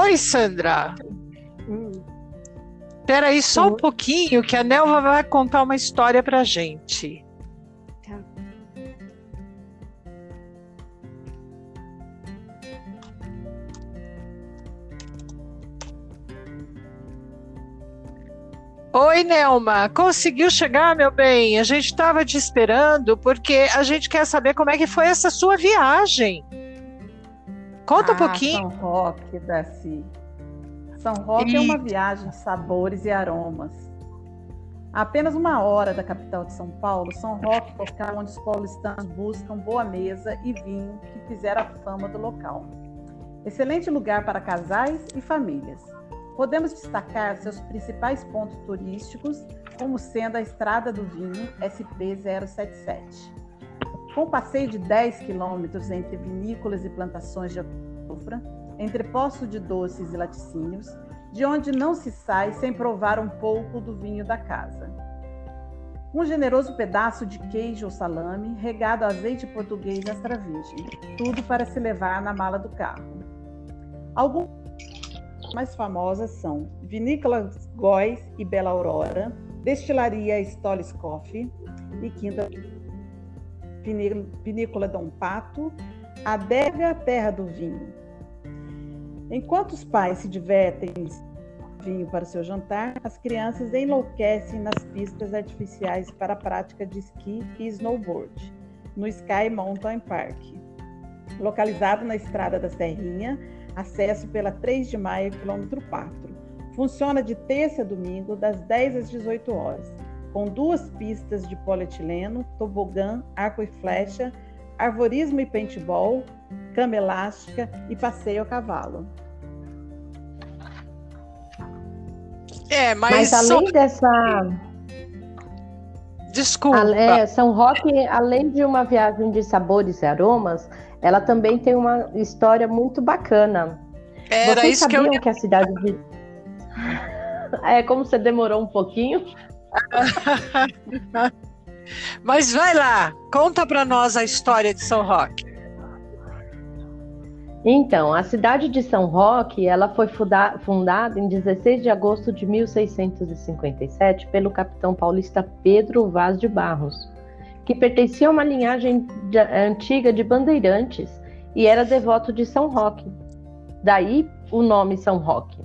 Oi, Sandra. Espera aí só um pouquinho que a Nelva vai contar uma história pra gente. Tá. Oi, Nelma. Conseguiu chegar, meu bem? A gente estava te esperando porque a gente quer saber como é que foi essa sua viagem. Conta ah, um pouquinho. São Roque, Daci. São Roque e... é uma viagem de sabores e aromas. A apenas uma hora da capital de São Paulo, São Roque é local onde os paulistanos buscam boa mesa e vinho que fizeram a fama do local. Excelente lugar para casais e famílias. Podemos destacar seus principais pontos turísticos, como sendo a Estrada do Vinho SP077. Com um passeio de 10 quilômetros entre vinícolas e plantações de açúcar, entre poços de doces e laticínios, de onde não se sai sem provar um pouco do vinho da casa. Um generoso pedaço de queijo ou salame, regado a azeite português extra virgem, tudo para se levar na mala do carro. Algumas mais famosas são Vinícola Góis e Bela Aurora, Destilaria Stolles Coffee e Quinta Vinícola Dom Pato, Adega Terra do Vinho, Enquanto os pais se divertem vinho para o seu jantar, as crianças enlouquecem nas pistas artificiais para a prática de esqui e snowboard, no Sky Mountain Park. Localizado na Estrada da Serrinha, acesso pela 3 de maio, quilômetro 4. Funciona de terça a domingo, das 10 às 18 horas, com duas pistas de polietileno, tobogã, arco e flecha, arvorismo e paintball, cama elástica e passeio a cavalo. É, mas, mas além só... dessa. Desculpa. É, São Roque, além de uma viagem de sabores e aromas, ela também tem uma história muito bacana. Era Vocês isso sabiam que eu. que a cidade de. É como você demorou um pouquinho. Mas vai lá, conta para nós a história de São Roque. Então, a cidade de São Roque, ela foi fundada em 16 de agosto de 1657 pelo capitão paulista Pedro Vaz de Barros, que pertencia a uma linhagem de, antiga de bandeirantes e era devoto de São Roque. Daí o nome São Roque.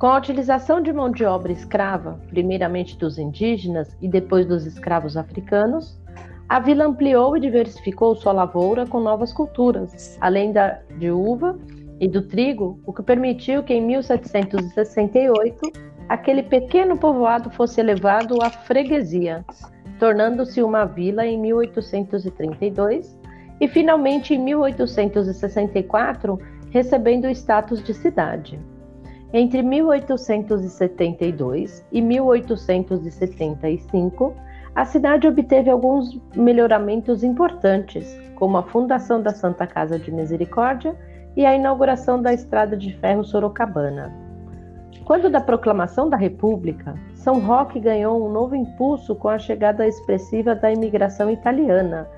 Com a utilização de mão de obra escrava, primeiramente dos indígenas e depois dos escravos africanos, a vila ampliou e diversificou sua lavoura com novas culturas, além da, de uva e do trigo, o que permitiu que em 1768 aquele pequeno povoado fosse elevado à freguesia, tornando-se uma vila em 1832 e finalmente em 1864 recebendo o status de cidade. Entre 1872 e 1875, a cidade obteve alguns melhoramentos importantes, como a fundação da Santa Casa de Misericórdia e a inauguração da Estrada de Ferro Sorocabana. Quando da proclamação da República, São Roque ganhou um novo impulso com a chegada expressiva da imigração italiana,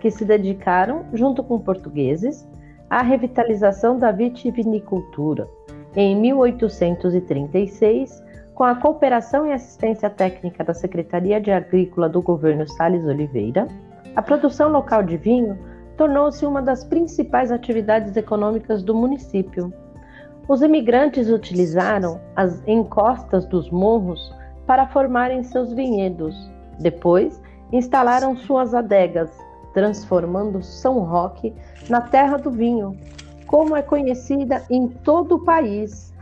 que se dedicaram, junto com portugueses, à revitalização da vitivinicultura, em 1836, com a cooperação e assistência técnica da Secretaria de Agrícola do governo Salles Oliveira, a produção local de vinho tornou-se uma das principais atividades econômicas do município. Os imigrantes utilizaram as encostas dos morros para formarem seus vinhedos. Depois, instalaram suas adegas, transformando São Roque na terra do vinho, como é conhecida em todo o país.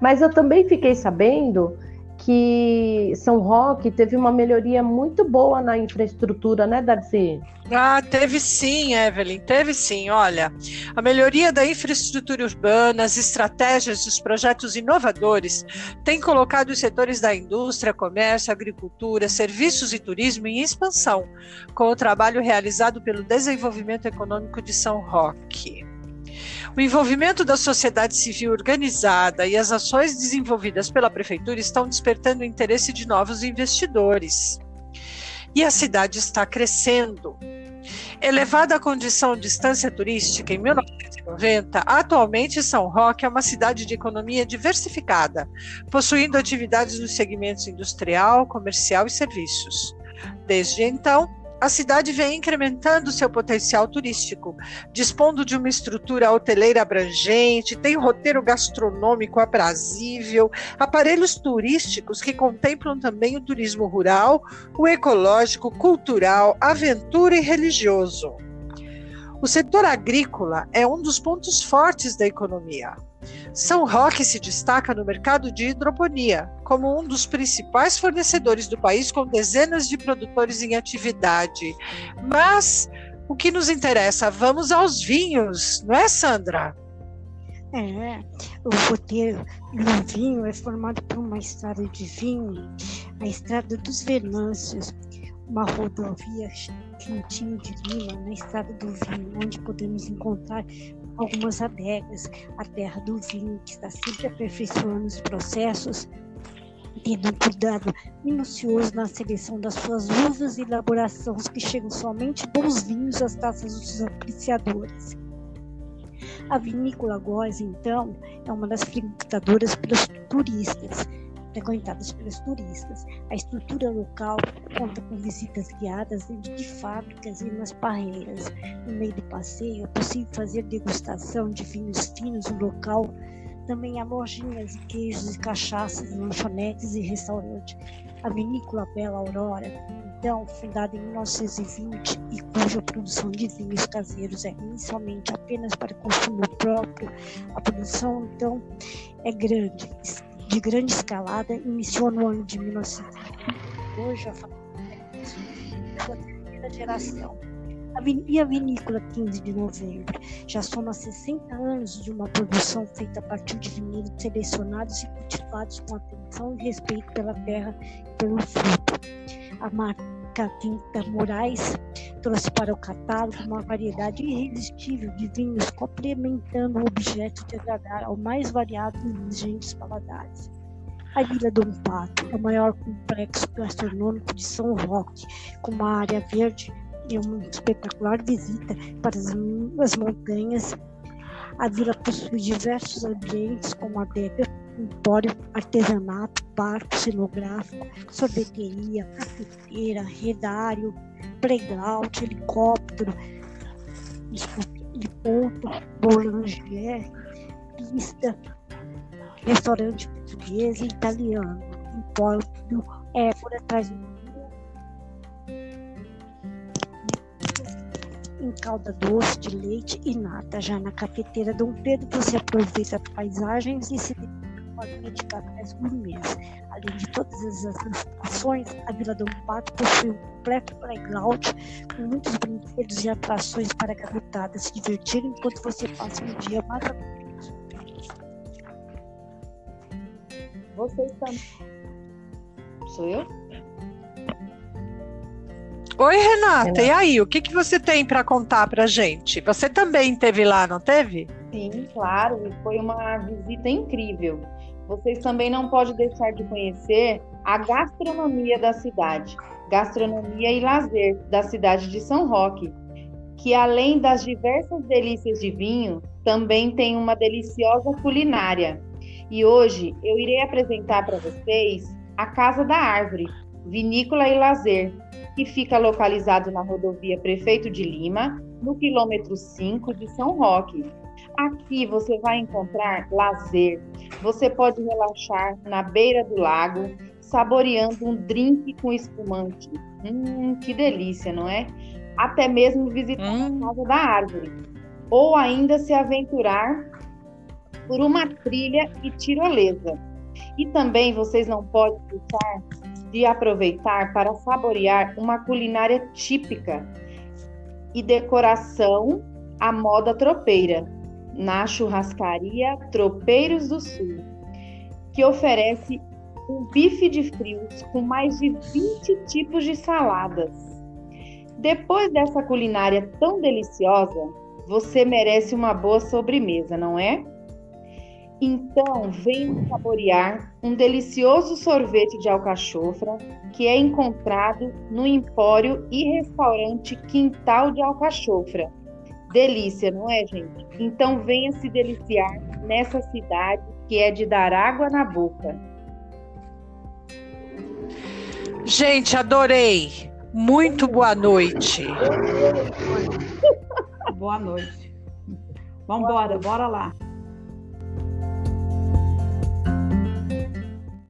Mas eu também fiquei sabendo que São Roque teve uma melhoria muito boa na infraestrutura, né, Darcy? Ah, teve sim, Evelyn, teve sim. Olha, a melhoria da infraestrutura urbana, as estratégias e os projetos inovadores têm colocado os setores da indústria, comércio, agricultura, serviços e turismo em expansão, com o trabalho realizado pelo desenvolvimento econômico de São Roque. O envolvimento da sociedade civil organizada e as ações desenvolvidas pela prefeitura estão despertando o interesse de novos investidores. E a cidade está crescendo. Elevada à condição de estância turística em 1990, atualmente São Roque é uma cidade de economia diversificada, possuindo atividades nos segmentos industrial, comercial e serviços. Desde então, a cidade vem incrementando seu potencial turístico, dispondo de uma estrutura hoteleira abrangente, tem roteiro gastronômico aprazível, aparelhos turísticos que contemplam também o turismo rural, o ecológico, cultural, aventura e religioso. O setor agrícola é um dos pontos fortes da economia. São Roque se destaca no mercado de hidroponia, como um dos principais fornecedores do país, com dezenas de produtores em atividade. Mas o que nos interessa, vamos aos vinhos, não é, Sandra? É, o roteiro do vinho é formado por uma estrada de vinho, a Estrada dos Venâncios, uma rodovia Quintinho de Lima, na Estrada do Vinho, onde podemos encontrar algumas adegas, a terra do vinho, que está sempre aperfeiçoando os processos, tendo um cuidado minucioso na seleção das suas uvas e elaborações que chegam somente bons vinhos às taças dos apreciadores. A vinícola Góes, então, é uma das frequentadoras pelos turistas, frequentadas pelos turistas. A estrutura local conta com visitas guiadas dentro de fábricas e nas parreiras. No meio do passeio, é possível fazer degustação de vinhos finos no local. Também há lojinhas de queijos e cachaças, lanchonetes e restaurantes. A vinícola Bela Aurora, então fundada em 1920 e cuja produção de vinhos caseiros é inicialmente apenas para consumo próprio, a produção então é grande, de grande escalada iniciou no ano de 1950. Hoje a sua terceira geração. E a vinícola 15 de novembro já soma 60 anos de uma produção feita a partir de vinhedos selecionados e cultivados com atenção e respeito pela terra e pelo fruto. A marca Tinta Moraes trouxe para o catálogo uma variedade irresistível de vinhos, complementando o objeto de agradar ao mais variado e exigentes paladares. A Vila Dom Pato é o maior complexo gastronômico de São Roque, com uma área verde e uma espetacular visita para as, as montanhas. A vila possui diversos ambientes, como adega, empório, artesanato, barco cenográfico, sorveteria, cafeteira, redário, playground, helicóptero, de ponto, boulangerie, pista, restaurante português e italiano, empório, é, por atrás calda doce de leite e nata. Já na cafeteira Dom Pedro você aproveita paisagens e se forma de cafés gourmets. Além de todas as ações, a Vila do Pato possui um completo playground com muitos brinquedos e atrações para garotadas se divertirem enquanto você passa um dia maravilhoso. Vocês também. Sou eu? Oi, Renata. Renata. E aí, o que, que você tem para contar para gente? Você também teve lá, não teve? Sim, claro. Foi uma visita incrível vocês também não podem deixar de conhecer a gastronomia da cidade, gastronomia e lazer da cidade de São Roque, que além das diversas delícias de vinho, também tem uma deliciosa culinária. E hoje eu irei apresentar para vocês a Casa da Árvore, Vinícola e Lazer, que fica localizado na rodovia Prefeito de Lima, no quilômetro 5 de São Roque, Aqui você vai encontrar lazer. Você pode relaxar na beira do lago, saboreando um drink com espumante. Hum, que delícia, não é? Até mesmo visitar hum. a casa da árvore. Ou ainda se aventurar por uma trilha e tirolesa. E também vocês não podem deixar de aproveitar para saborear uma culinária típica e decoração à moda tropeira na churrascaria Tropeiros do Sul, que oferece um bife de frios com mais de 20 tipos de saladas. Depois dessa culinária tão deliciosa, você merece uma boa sobremesa, não é? Então, venha saborear um delicioso sorvete de alcachofra que é encontrado no empório e restaurante Quintal de Alcachofra. Delícia, não é, gente? Então, venha se deliciar nessa cidade que é de dar água na boca. Gente, adorei. Muito boa noite. Boa noite. Vamos embora, bora lá.